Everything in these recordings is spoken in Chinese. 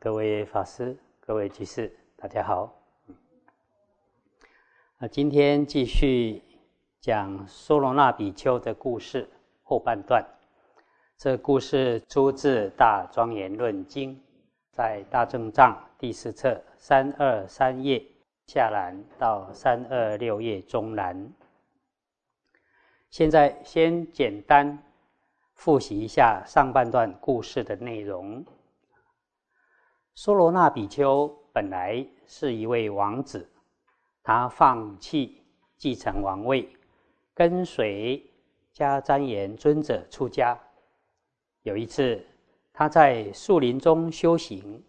各位法师、各位居士，大家好。啊，今天继续讲梭罗那比丘的故事后半段。这故事出自《大庄严论经》，在《大正藏》第四册三二三页下栏到三二六页中栏。现在先简单复习一下上半段故事的内容。梭罗那比丘本来是一位王子，他放弃继承王位，跟随迦旃延尊者出家。有一次，他在树林中修行，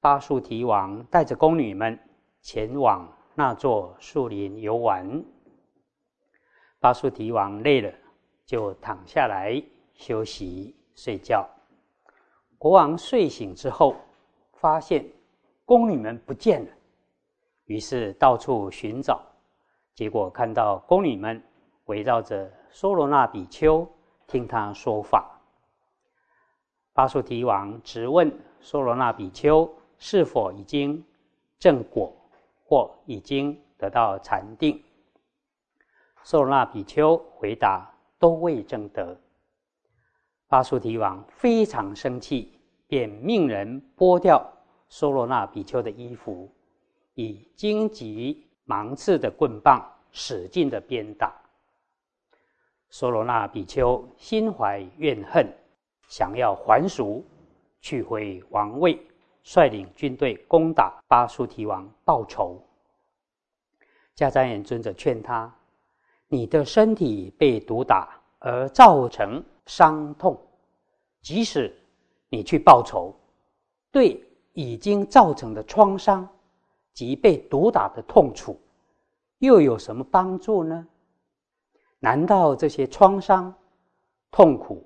巴树提王带着宫女们前往那座树林游玩。巴树提王累了，就躺下来休息睡觉。国王睡醒之后，发现宫女们不见了，于是到处寻找，结果看到宫女们围绕着梭罗那比丘听他说法。巴苏提王直问梭罗那比丘是否已经正果或已经得到禅定。梭罗那比丘回答：都未正得。巴苏提王非常生气。便命人剥掉梭罗那比丘的衣服，以荆棘芒刺的棍棒使劲的鞭打。梭罗那比丘心怀怨恨，想要还俗，取回王位，率领军队攻打巴苏提王报仇。迦旃延尊者劝他：“你的身体被毒打而造成伤痛，即使……”你去报仇，对已经造成的创伤及被毒打的痛楚，又有什么帮助呢？难道这些创伤、痛苦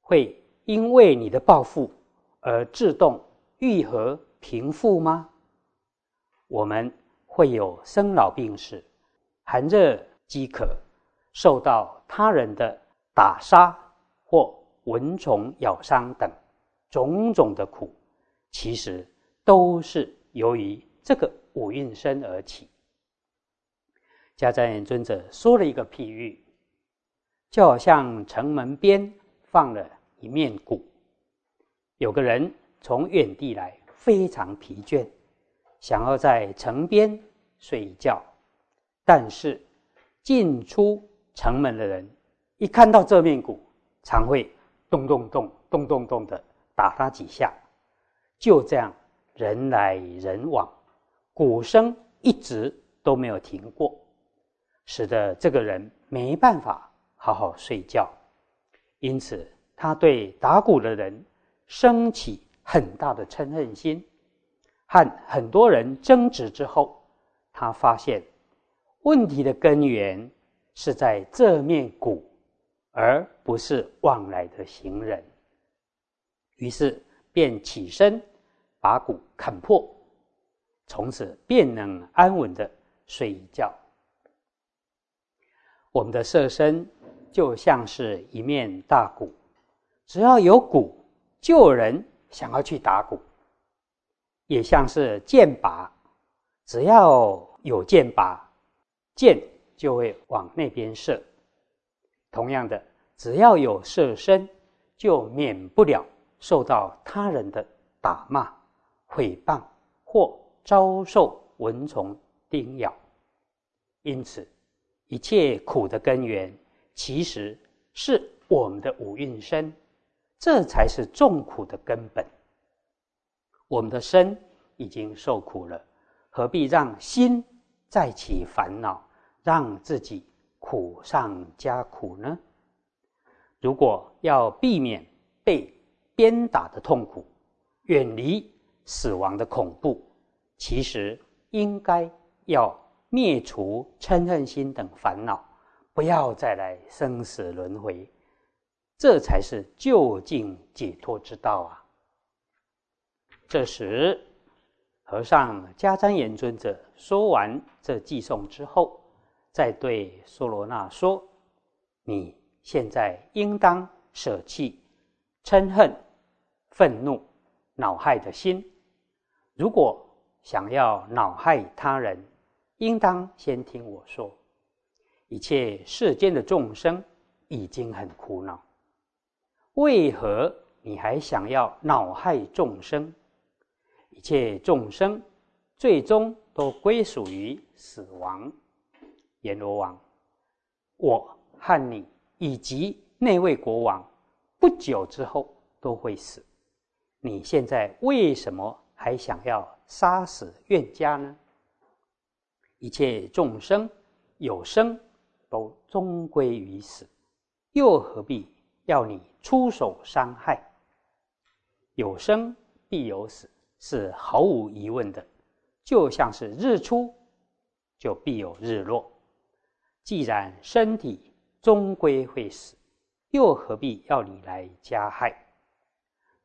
会因为你的报复而自动愈合平复吗？我们会有生老病死、寒热饥渴、受到他人的打杀或蚊虫咬伤等。种种的苦，其实都是由于这个五蕴身而起。迦旃延尊者说了一个譬喻，就好像城门边放了一面鼓，有个人从远地来，非常疲倦，想要在城边睡一觉，但是进出城门的人一看到这面鼓，常会咚咚咚咚咚咚的。打他几下，就这样人来人往，鼓声一直都没有停过，使得这个人没办法好好睡觉。因此，他对打鼓的人升起很大的嗔恨心。和很多人争执之后，他发现问题的根源是在这面鼓，而不是往来的行人。于是便起身把鼓砍破，从此便能安稳的睡一觉。我们的色身就像是一面大鼓，只要有鼓，就有人想要去打鼓；也像是箭靶，只要有箭靶，箭就会往那边射。同样的，只要有色身，就免不了。受到他人的打骂、诽谤，或遭受蚊虫叮咬，因此一切苦的根源，其实是我们的五蕴身，这才是众苦的根本。我们的身已经受苦了，何必让心再起烦恼，让自己苦上加苦呢？如果要避免被鞭打的痛苦，远离死亡的恐怖，其实应该要灭除嗔恨心等烦恼，不要再来生死轮回，这才是究竟解脱之道啊！这时，和尚迦旃延尊者说完这偈颂之后，再对娑罗那说：“你现在应当舍弃。”嗔恨、愤怒、恼害的心，如果想要恼害他人，应当先听我说。一切世间的众生已经很苦恼，为何你还想要恼害众生？一切众生最终都归属于死亡。阎罗王，我和你以及那位国王，不久之后都会死。你现在为什么还想要杀死冤家呢？一切众生有生。都终归于死，又何必要你出手伤害？有生必有死，是毫无疑问的。就像是日出，就必有日落。既然身体终归会死，又何必要你来加害？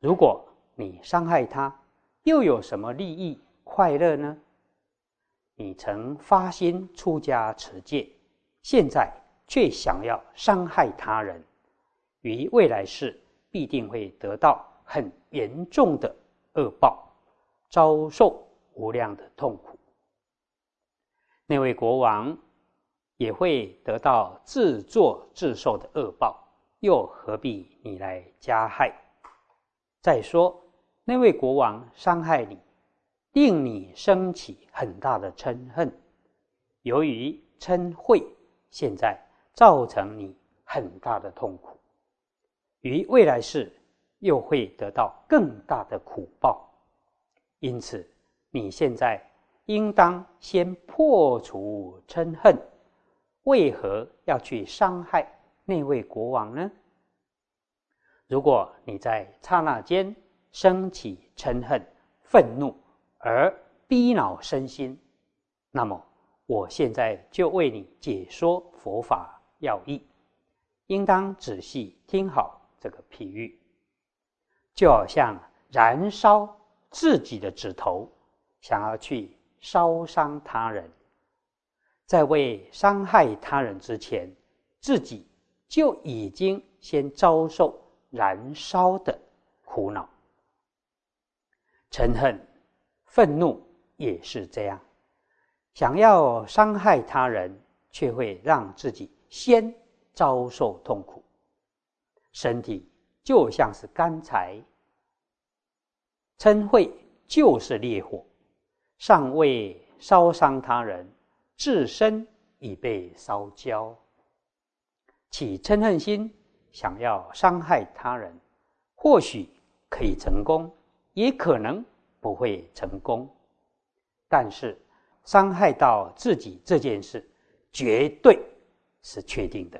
如果你伤害他，又有什么利益快乐呢？你曾发心出家持戒。现在却想要伤害他人，于未来世必定会得到很严重的恶报，遭受无量的痛苦。那位国王也会得到自作自受的恶报，又何必你来加害？再说，那位国王伤害你，令你升起很大的嗔恨，由于嗔恚。现在造成你很大的痛苦，于未来世又会得到更大的苦报，因此你现在应当先破除嗔恨。为何要去伤害那位国王呢？如果你在刹那间升起嗔恨、愤怒而逼恼身心，那么。我现在就为你解说佛法要义，应当仔细听好这个譬喻，就好像燃烧自己的指头，想要去烧伤他人，在未伤害他人之前，自己就已经先遭受燃烧的苦恼。嗔恨、愤怒也是这样。想要伤害他人，却会让自己先遭受痛苦。身体就像是干柴，嗔恚就是烈火，尚未烧伤他人，自身已被烧焦。起嗔恨心，想要伤害他人，或许可以成功，也可能不会成功，但是。伤害到自己这件事，绝对是确定的。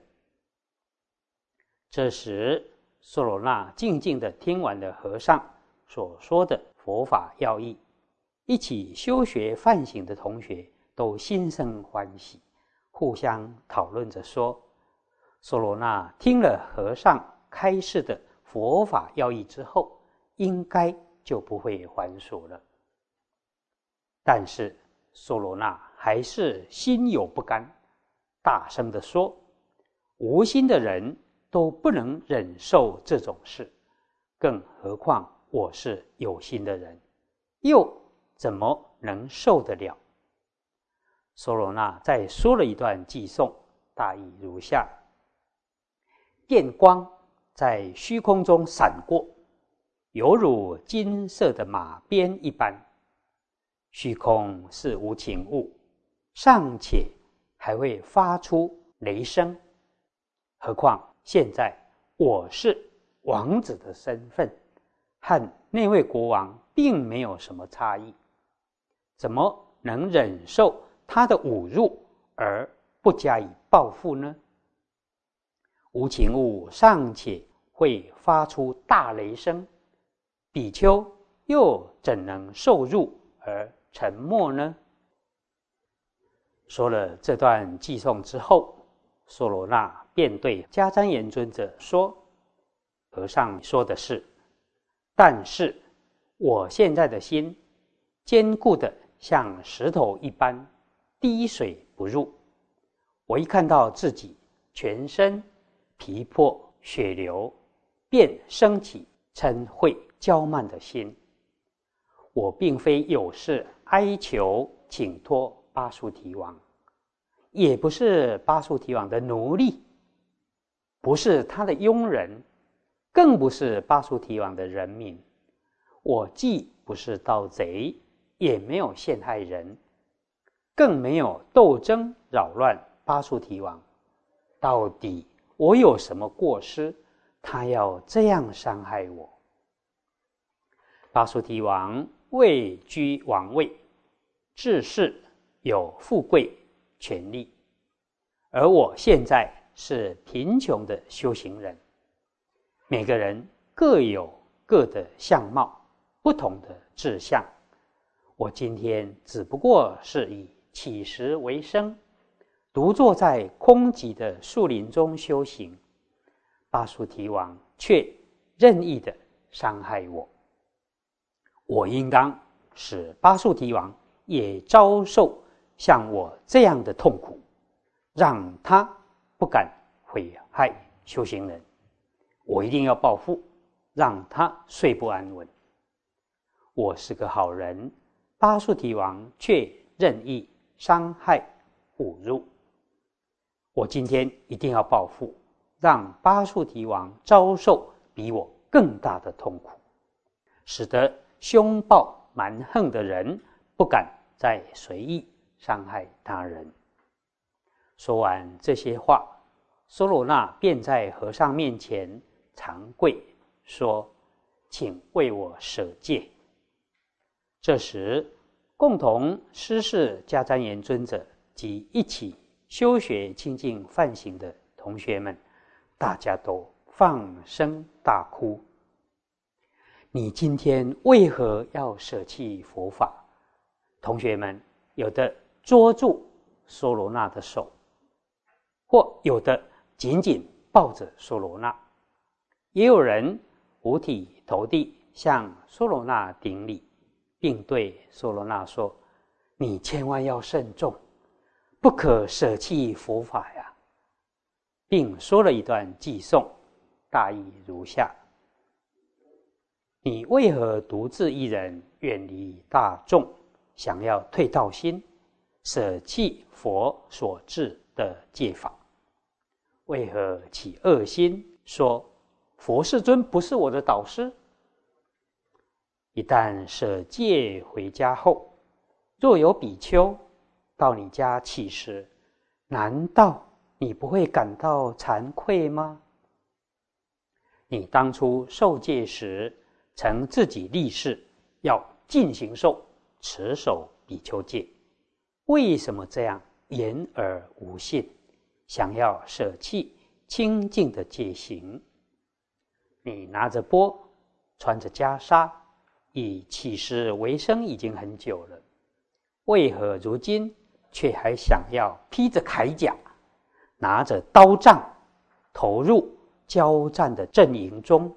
这时，索罗那静静的听完了和尚所说的佛法要义，一起修学梵行的同学都心生欢喜，互相讨论着说：“索罗那听了和尚开示的佛法要义之后，应该就不会还俗了。”但是。梭罗那还是心有不甘，大声的说：“无心的人都不能忍受这种事，更何况我是有心的人，又怎么能受得了？”梭罗那再说了一段寄送，大意如下：电光在虚空中闪过，犹如金色的马鞭一般。虚空是无情物，尚且还会发出雷声，何况现在我是王子的身份，和那位国王并没有什么差异，怎么能忍受他的侮辱而不加以报复呢？无情物尚且会发出大雷声，比丘又怎能受辱而？沉默呢？说了这段寄颂之后，梭罗那便对迦旃延尊者说：“和尚说的是，但是我现在的心坚固的像石头一般，滴水不入。我一看到自己全身皮破血流，便升起嗔恚娇慢的心。”我并非有事哀求请托巴苏提王，也不是巴苏提王的奴隶，不是他的佣人，更不是巴苏提王的人民。我既不是盗贼，也没有陷害人，更没有斗争扰乱巴苏提王。到底我有什么过失？他要这样伤害我？巴苏提王位居王位，治世有富贵权力，而我现在是贫穷的修行人。每个人各有各的相貌，不同的志向。我今天只不过是以乞食为生。独坐在空寂的树林中修行，巴苏提王却任意的伤害我。我应当使巴苏提王也遭受像我这样的痛苦，让他不敢毁害修行人。我一定要报复，让他睡不安稳。我是个好人，巴苏提王却任意伤害侮辱。我今天一定要报复，让巴树提王遭受比我更大的痛苦，使得凶暴蛮横的人不敢再随意伤害他人。说完这些话，苏罗那便在和尚面前长跪，说：“请为我舍戒。”这时，共同施事迦旃延尊者及一起。修学清净梵行的同学们，大家都放声大哭。你今天为何要舍弃佛法？同学们有的捉住梭罗那的手，或有的紧紧抱着梭罗那，也有人五体投地向梭罗那顶礼，并对梭罗那说：“你千万要慎重。”不可舍弃佛法呀，并说了一段偈颂，大意如下：你为何独自一人远离大众，想要退道心，舍弃佛所制的戒法？为何起恶心，说佛世尊不是我的导师？一旦舍戒回家后，若有比丘。到你家乞食，难道你不会感到惭愧吗？你当初受戒时，曾自己立誓要尽行受持守比丘戒，为什么这样言而无信，想要舍弃清净的戒行？你拿着钵，穿着袈裟，以乞食为生已经很久了，为何如今？却还想要披着铠甲，拿着刀杖，投入交战的阵营中。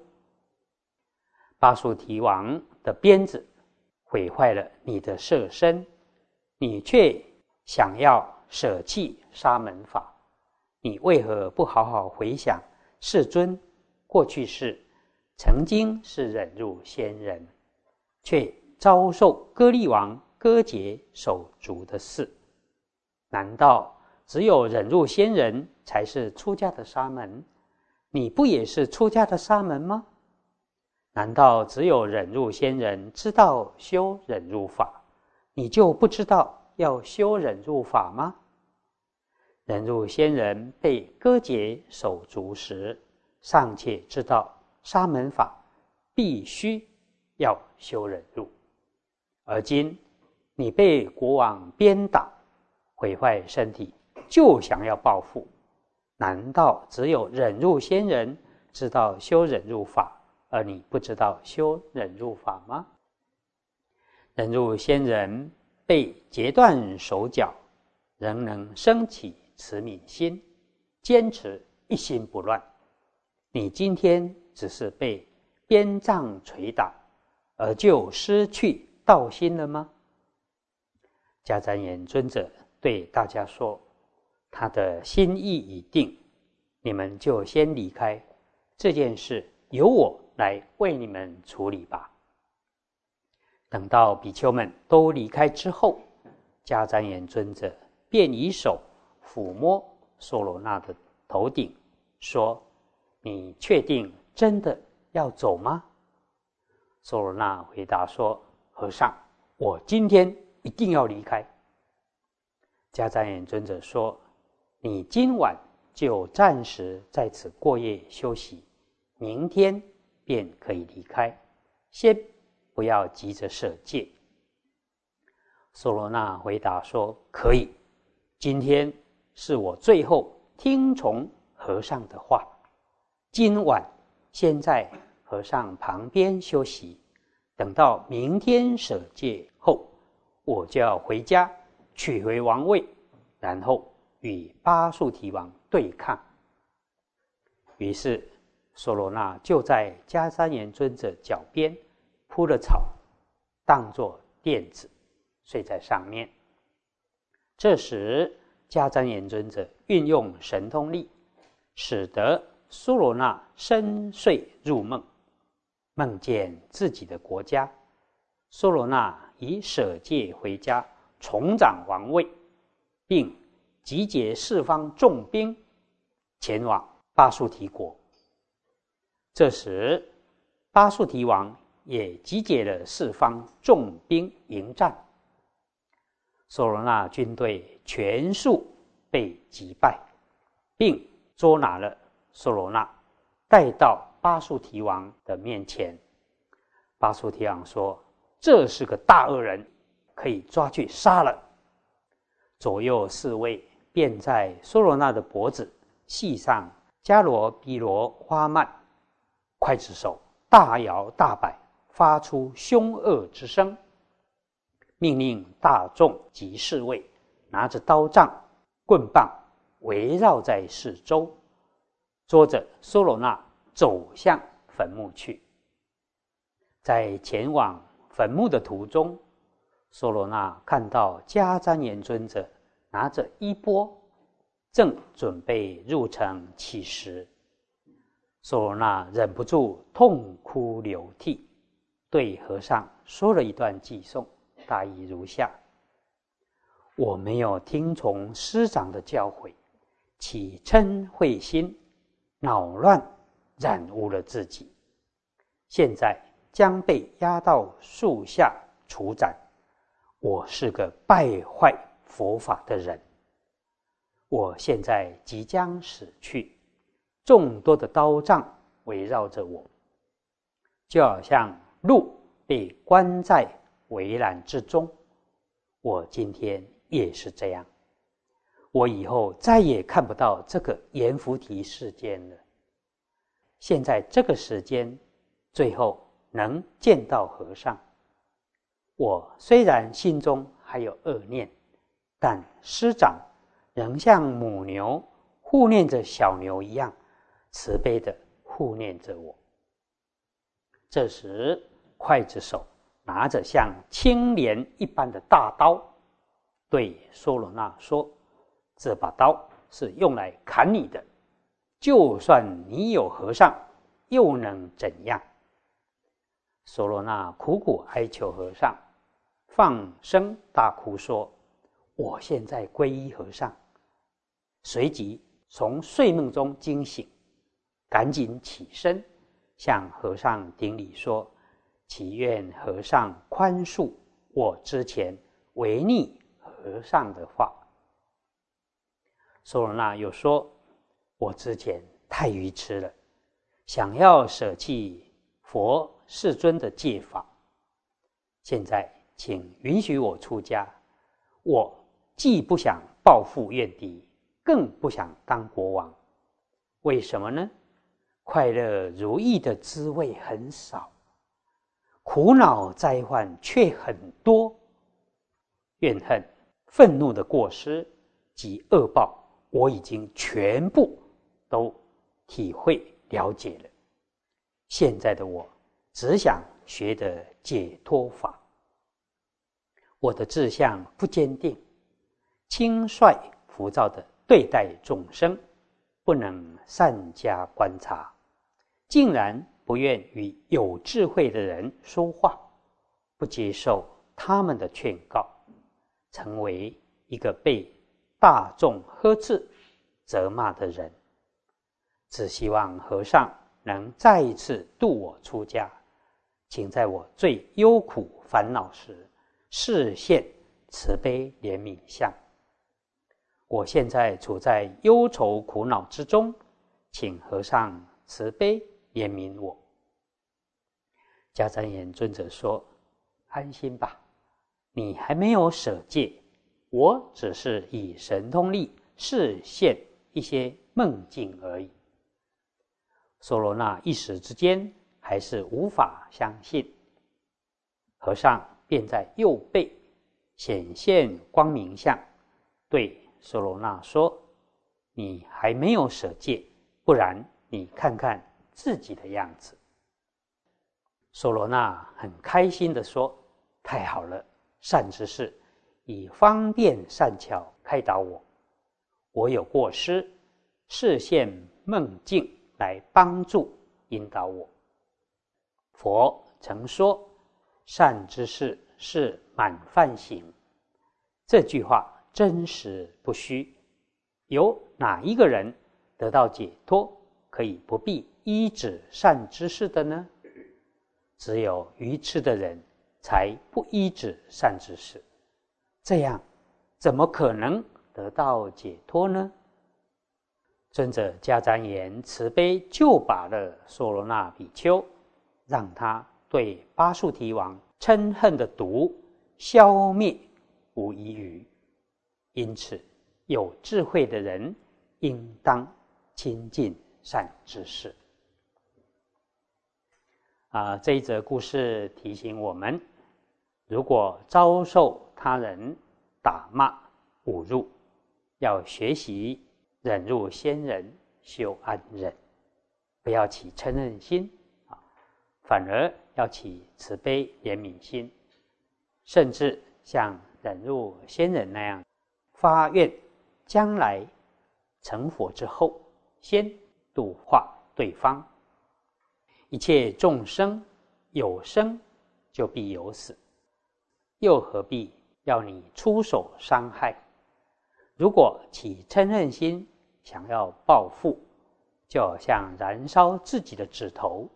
巴蜀提王的鞭子毁坏了你的色身，你却想要舍弃沙门法。你为何不好好回想世尊过去世曾经是忍辱仙人，却遭受割利王割截手足的事？难道只有忍辱仙人才是出家的沙门？你不也是出家的沙门吗？难道只有忍辱仙人知道修忍辱法，你就不知道要修忍辱法吗？忍辱仙人被割截手足时，尚且知道沙门法必须要修忍辱，而今你被国王鞭打。毁坏身体就想要报复，难道只有忍辱仙人知道修忍辱法，而你不知道修忍辱法吗？忍辱仙人被截断手脚，仍能升起慈悯心，坚持一心不乱。你今天只是被鞭杖捶打，而就失去道心了吗？迦旃延尊者。对大家说，他的心意已定，你们就先离开。这件事由我来为你们处理吧。等到比丘们都离开之后，迦旃延尊者便以手抚摸娑罗那的头顶，说：“你确定真的要走吗？”娑罗那回答说：“和尚，我今天一定要离开。”迦旃延尊者说：“你今晚就暂时在此过夜休息，明天便可以离开。先不要急着舍戒。”娑罗那回答说：“可以，今天是我最后听从和尚的话。今晚先在和尚旁边休息，等到明天舍戒后，我就要回家。”取回王位，然后与巴素提王对抗。于是，索罗那就在迦旃延尊者脚边铺了草，当作垫子，睡在上面。这时，迦旃延尊者运用神通力，使得苏罗那深睡入梦，梦见自己的国家。苏罗那已舍戒回家。重掌王位，并集结四方重兵前往巴素提国。这时，巴素提王也集结了四方重兵迎战。索罗那军队全数被击败，并捉拿了索罗那，带到巴素提王的面前。巴素提王说：“这是个大恶人。”可以抓去杀了。左右侍卫便在索罗那的脖子系上迦罗比罗花蔓，刽子手大摇大摆，发出凶恶之声，命令大众及侍卫拿着刀杖、棍棒围绕在四周，捉着梭罗那走向坟墓去。在前往坟墓的途中。梭罗那看到迦旃延尊者拿着衣钵，正准备入城乞食，索罗那忍不住痛哭流涕，对和尚说了一段偈颂，大意如下：我没有听从师长的教诲，起嗔恚心，恼乱染污了自己，现在将被压到树下处斩。我是个败坏佛法的人，我现在即将死去，众多的刀杖围绕着我，就好像鹿被关在围栏之中。我今天也是这样，我以后再也看不到这个阎浮提世间了。现在这个时间，最后能见到和尚。我虽然心中还有恶念，但师长仍像母牛护念着小牛一样，慈悲的护念着我。这时，刽子手拿着像青莲一般的大刀，对梭罗那说：“这把刀是用来砍你的，就算你有和尚，又能怎样？”梭罗那苦苦哀求和尚。放声大哭说：“我现在皈依和尚。”随即从睡梦中惊醒，赶紧起身向和尚顶礼说：“祈愿和尚宽恕我之前违逆和尚的话。”苏罗那又说：“我之前太愚痴了，想要舍弃佛世尊的戒法，现在。”请允许我出家。我既不想报复怨敌，更不想当国王。为什么呢？快乐如意的滋味很少，苦恼灾患却很多。怨恨、愤怒的过失及恶报，我已经全部都体会了解了。现在的我，只想学的解脱法。我的志向不坚定，轻率浮躁的对待众生，不能善加观察，竟然不愿与有智慧的人说话，不接受他们的劝告，成为一个被大众呵斥、责骂的人。只希望和尚能再一次度我出家，请在我最忧苦烦恼时，示现慈悲怜悯相。我现在处在忧愁苦恼之中，请和尚慈悲怜悯我。迦旃延尊者说：“安心吧，你还没有舍戒，我只是以神通力示现一些梦境而已。”梭罗那一时之间还是无法相信，和尚便在右背显现光明相，对梭罗那说：“你还没有舍戒，不然你看看自己的样子。”索罗那很开心的说：“太好了，善知识，以方便善巧开导我，我有过失，视现梦境。”来帮助引导我。佛曾说：“善知识是满饭行。”这句话真实不虚。有哪一个人得到解脱，可以不必依止善知识的呢？只有愚痴的人才不依止善知识。这样，怎么可能得到解脱呢？尊者迦旃延慈悲救拔了梭罗那比丘，让他对巴树提王嗔恨的毒消灭无遗余。因此，有智慧的人应当亲近善知识。啊，这一则故事提醒我们：如果遭受他人打骂、侮辱，要学习。忍辱先人修安忍，不要起嗔恨心啊，反而要起慈悲怜悯心，甚至像忍辱先人那样发愿，将来成佛之后，先度化对方。一切众生有生就必有死，又何必要你出手伤害？如果起嗔恨心，想要报复，就像燃烧自己的指头，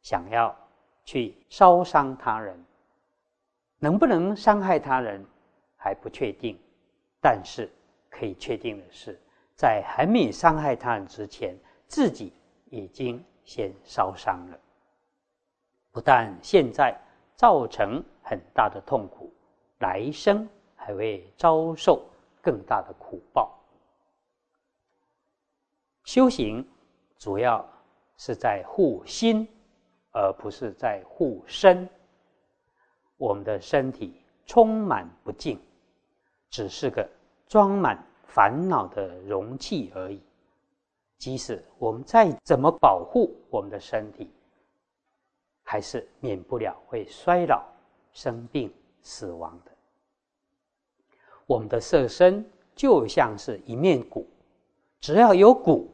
想要去烧伤他人，能不能伤害他人还不确定。但是可以确定的是，在还没伤害他人之前，自己已经先烧伤了。不但现在造成很大的痛苦，来生还会遭受更大的苦报。修行主要是在护心，而不是在护身。我们的身体充满不净，只是个装满烦恼的容器而已。即使我们再怎么保护我们的身体，还是免不了会衰老、生病、死亡的。我们的色身就像是一面鼓，只要有鼓。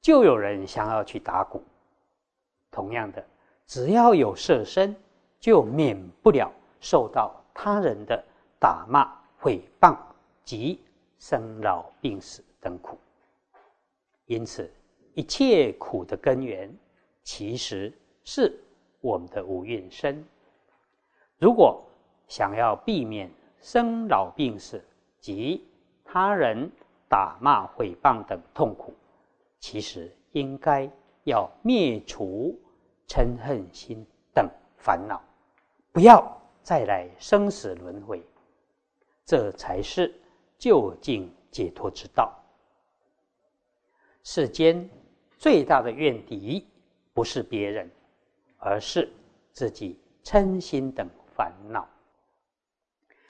就有人想要去打鼓。同样的，只要有色身，就免不了受到他人的打骂、诽谤及生老病死等苦。因此，一切苦的根源，其实是我们的五蕴身。如果想要避免生老病死及他人打骂、诽谤等痛苦，其实应该要灭除嗔恨心等烦恼，不要再来生死轮回，这才是究竟解脱之道。世间最大的怨敌不是别人，而是自己嗔心等烦恼。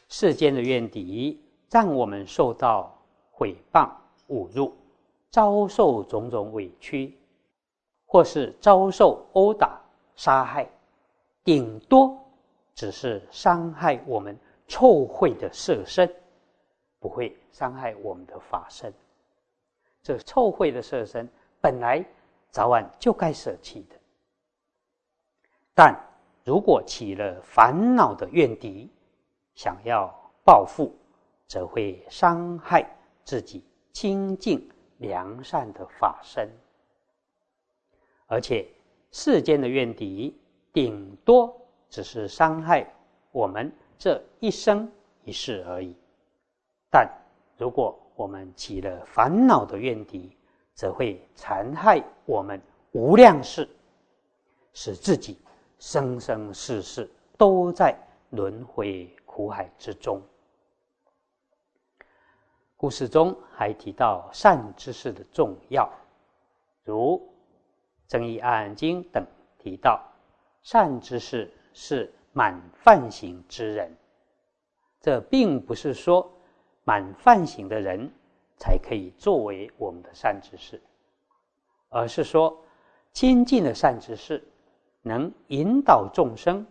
世间的怨敌让我们受到毁谤、侮辱。遭受种种委屈，或是遭受殴打、杀害，顶多只是伤害我们臭秽的色身，不会伤害我们的法身。这臭秽的色身本来早晚就该舍弃的，但如果起了烦恼的怨敌，想要报复，则会伤害自己清净良善的法身，而且世间的怨敌顶多只是伤害我们这一生一世而已。但如果我们起了烦恼的怨敌，则会残害我们无量世，使自己生生世世都在轮回苦海之中。故事中还提到善知识的重要，如《增一案经》等提到，善知识是满犯行之人。这并不是说满犯行的人。才可以作为我们的善知识，而是说亲近的善知识能引导众生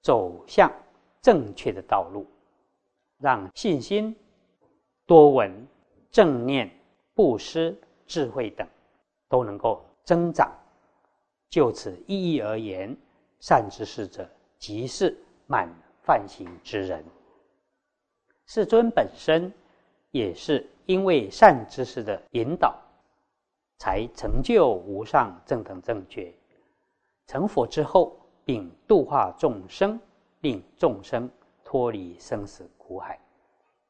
走向正确的道路，让信心、多闻、正念、布施、智慧等都能够增长。就此意义而言，善知识者即是满梵行之人。世尊本身也是。因为善知识的引导，才成就无上正等正觉。成佛之后，并度化众生，令众生脱离生死苦海。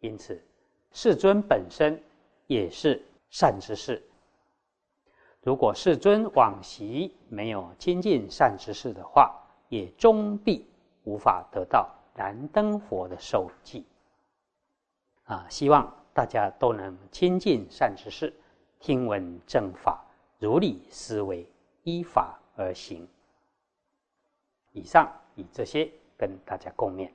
因此，世尊本身也是善知识。如果世尊往昔没有亲近善知识的话，也终必无法得到燃灯佛的受记。啊，希望。大家都能亲近善知识，听闻正法，如理思维，依法而行。以上以这些跟大家共勉。